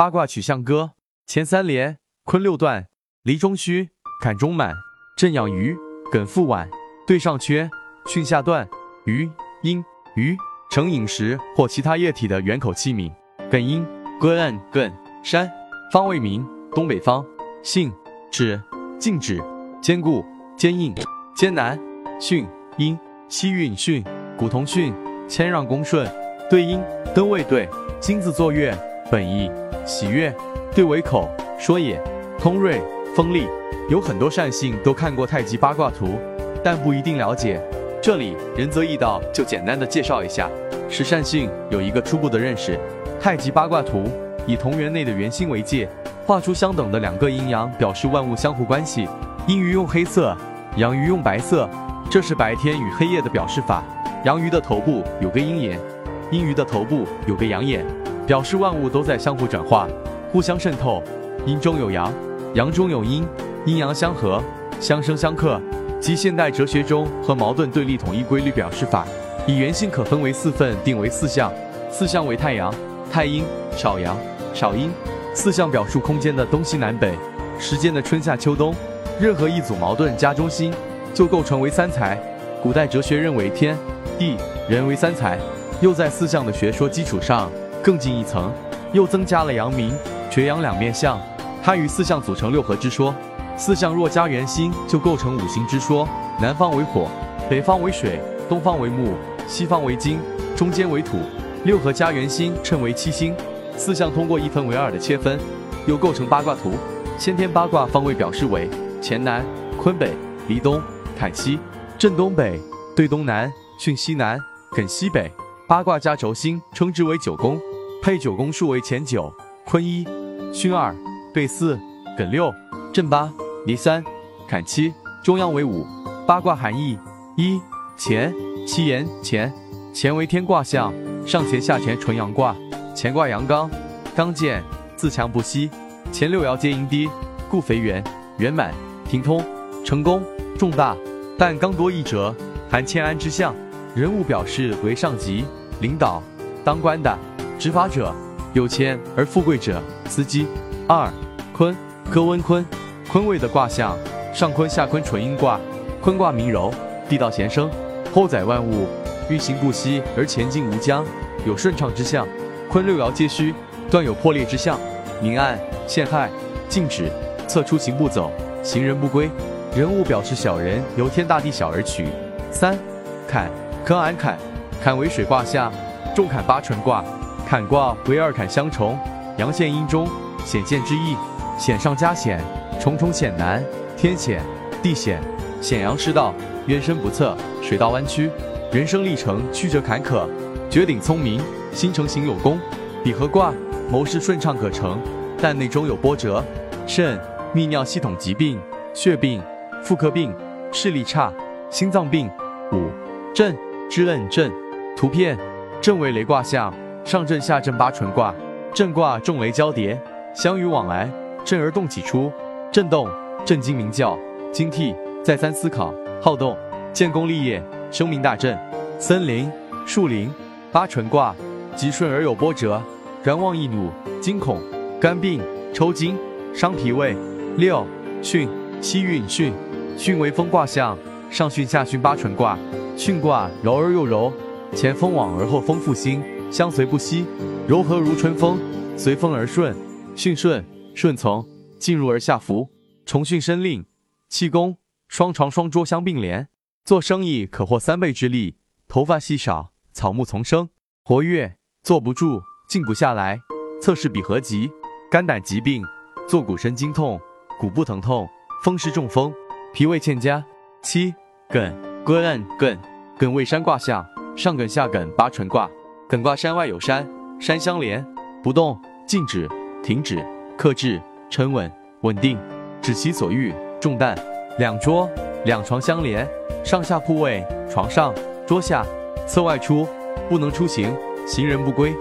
八卦取象歌，前三联坤六段，离中虚，坎中满，震养鱼，艮复晚，兑上缺，巽下断，鱼阴鱼成饮食或其他液体的圆口器皿。艮阴艮艮山，方位名东北方。性指静止，坚固，坚硬，艰难。巽阴西运巽，古同巽，谦让恭顺。对应登位对，金字坐月，本意喜悦。对为口，说也。通锐锋利，有很多善信都看过太极八卦图，但不一定了解。这里仁泽易道就简单的介绍一下，使善信有一个初步的认识。太极八卦图以同源内的圆心为界，画出相等的两个阴阳，表示万物相互关系。阴鱼用黑色，阳鱼用白色，这是白天与黑夜的表示法。阳鱼的头部有个阴眼，阴鱼的头部有个阳眼，表示万物都在相互转化，互相渗透。阴中有阳。阳中有阴，阴阳相合，相生相克，即现代哲学中和矛盾对立统一规律表示法。以圆性可分为四份，定为四象，四象为太阳、太阴、少阳、少阴。四象表述空间的东西南北，时间的春夏秋冬。任何一组矛盾加中心，就构成为三才。古代哲学认为天、地、人为三才，又在四象的学说基础上更进一层，又增加了阳明、绝阳两面相。它与四象组成六合之说，四象若加圆心，就构成五行之说。南方为火，北方为水，东方为木，西方为金，中间为土。六合加圆心称为七星。四象通过一分为二的切分，又构成八卦图。先天八卦方位表示为乾南、坤北、离东、坎西、震东北、兑东南、巽西南、艮西北。八卦加轴心称之为九宫，配九宫数为乾九、坤一、巽二。兑四，艮六，震八，离三，坎七，中央为五。八卦含义：一、乾，七言乾，乾为天卦象，上乾下乾纯阳卦，乾卦阳刚，刚健，自强不息。前六爻皆阴低，故肥圆，圆满，平通，成功，重大。但刚多易折，含谦安之象。人物表示为上级、领导、当官的、执法者，有钱而富贵者，司机。二坤，科温坤，坤位的卦象，上坤下坤纯阴卦，坤卦明柔，地道咸生，后载万物，运行不息而前进无疆，有顺畅之象。坤六爻皆虚，断有破裂之象，明暗陷害，禁止，测出行不走，行人不归。人物表示小人由天大地小而取。三坎，科安坎，坎为水卦象，重坎八纯卦，坎卦为二坎相重，阳陷阴中。险见之意，险上加险，重重险难，天险地险，险阳失道，渊深不测，水道。弯曲，人生历程曲折坎坷，绝顶聪明，心诚行有功。比合卦，谋事顺畅可成，但内中有波折。肾泌尿系统疾病、血病、妇科病、视力差、心脏病。五震之摁震。图片震为雷卦象，上震下震八纯卦，震卦重雷交叠。相与往来，震而动起初，震动，震惊鸣叫，惊惕，再三思考，好动，建功立业，声名大振。森林，树林，八纯卦，吉顺而有波折，然望易怒，惊恐，肝病，抽筋，伤脾胃。六，巽，七运巽，巽为风卦象，上巽下巽八纯卦，巽卦柔而又柔，前风往而后风复兴，相随不息，柔和如春风，随风而顺。巽顺顺从进入而下服，重训申令气功双床双桌相并联，做生意可获三倍之利。头发稀少，草木丛生，活跃坐不住，静不下来。测试比合集，肝胆疾病，坐骨神经痛，骨部疼痛，风湿中风，脾胃欠佳。七艮歌岸艮艮为山卦象，上艮下艮八纯卦，艮卦山外有山，山相连，不动，静止。停止，克制，沉稳，稳定，止其所欲，重担。两桌，两床相连，上下铺位，床上，桌下，侧外出，不能出行，行人不归。